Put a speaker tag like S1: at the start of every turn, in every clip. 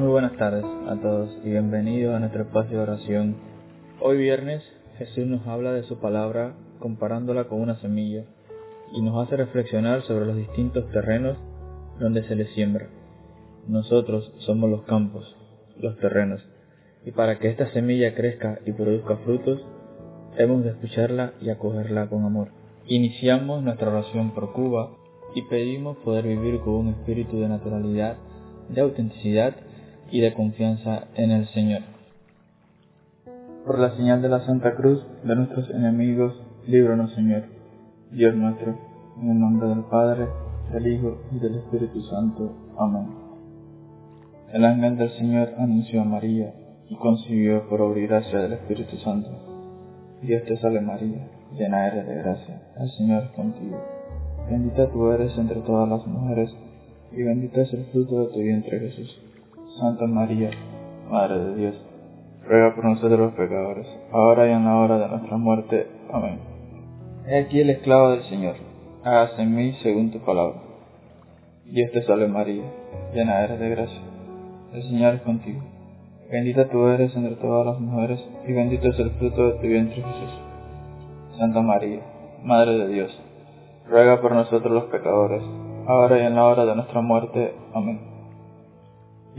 S1: Muy buenas tardes a todos y bienvenidos a nuestro espacio de oración. Hoy viernes Jesús nos habla de su palabra comparándola con una semilla y nos hace reflexionar sobre los distintos terrenos donde se le siembra. Nosotros somos los campos, los terrenos, y para que esta semilla crezca y produzca frutos, hemos de escucharla y acogerla con amor. Iniciamos nuestra oración por Cuba y pedimos poder vivir con un espíritu de naturalidad, de autenticidad y de confianza en el Señor. Por la señal de la Santa Cruz de nuestros enemigos, líbranos Señor, Dios nuestro, en el nombre del Padre, del Hijo y del Espíritu Santo. Amén. El ángel del Señor anunció a María y concibió por obra y gracia del Espíritu Santo. Dios te salve María, llena eres de gracia, el Señor es contigo. Bendita tú eres entre todas las mujeres, y bendito es el fruto de tu vientre Jesús. Santa María, Madre de Dios, ruega por nosotros los pecadores, ahora y en la hora de nuestra muerte. Amén. He aquí el esclavo del Señor, hágase en mí según tu palabra. Dios te salve María, llena eres de gracia, el Señor es contigo. Bendita tú eres entre todas las mujeres, y bendito es el fruto de tu vientre Jesús. Santa María, Madre de Dios, ruega por nosotros los pecadores, ahora y en la hora de nuestra muerte. Amén.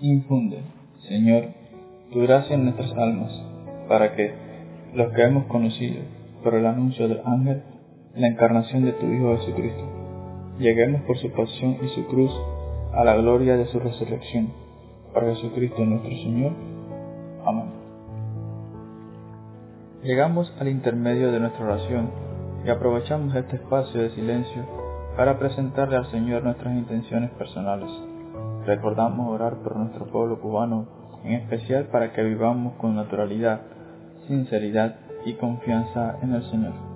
S1: Infunde, Señor, tu gracia en nuestras almas, para que, los que hemos conocido por el anuncio del ángel, la encarnación de tu Hijo Jesucristo, lleguemos por su pasión y su cruz a la gloria de su resurrección. Por Jesucristo nuestro Señor. Amén. Llegamos al intermedio de nuestra oración y aprovechamos este espacio de silencio para presentarle al Señor nuestras intenciones personales. Recordamos orar por nuestro pueblo cubano, en especial para que vivamos con naturalidad, sinceridad y confianza en el Señor.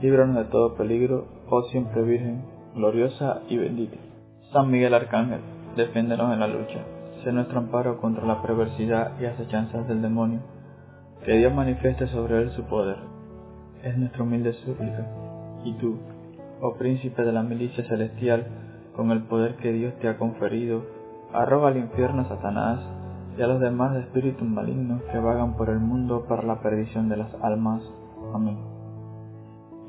S1: líbranos de todo peligro, oh siempre Virgen, gloriosa y bendita. San Miguel Arcángel, defiéndenos en la lucha, sé nuestro amparo contra la perversidad y acechanzas del demonio. Que Dios manifieste sobre él su poder. Es nuestra humilde súplica. Y tú, oh príncipe de la milicia celestial, con el poder que Dios te ha conferido, arroga al infierno a Satanás y a los demás espíritus malignos que vagan por el mundo para la perdición de las almas. Amén.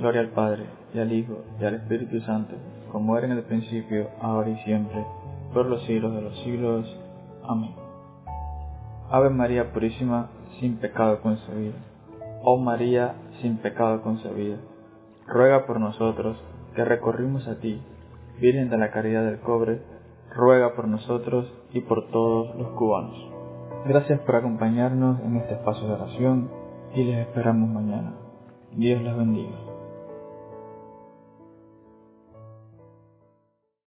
S1: Gloria al Padre, y al Hijo, y al Espíritu Santo, como era en el principio, ahora y siempre, por los siglos de los siglos. Amén. Ave María Purísima, sin pecado concebida. Oh María, sin pecado concebida, ruega por nosotros, que recorrimos a ti, Virgen de la Caridad del Cobre, ruega por nosotros y por todos los cubanos. Gracias por acompañarnos en este espacio de oración y les esperamos mañana. Dios les bendiga.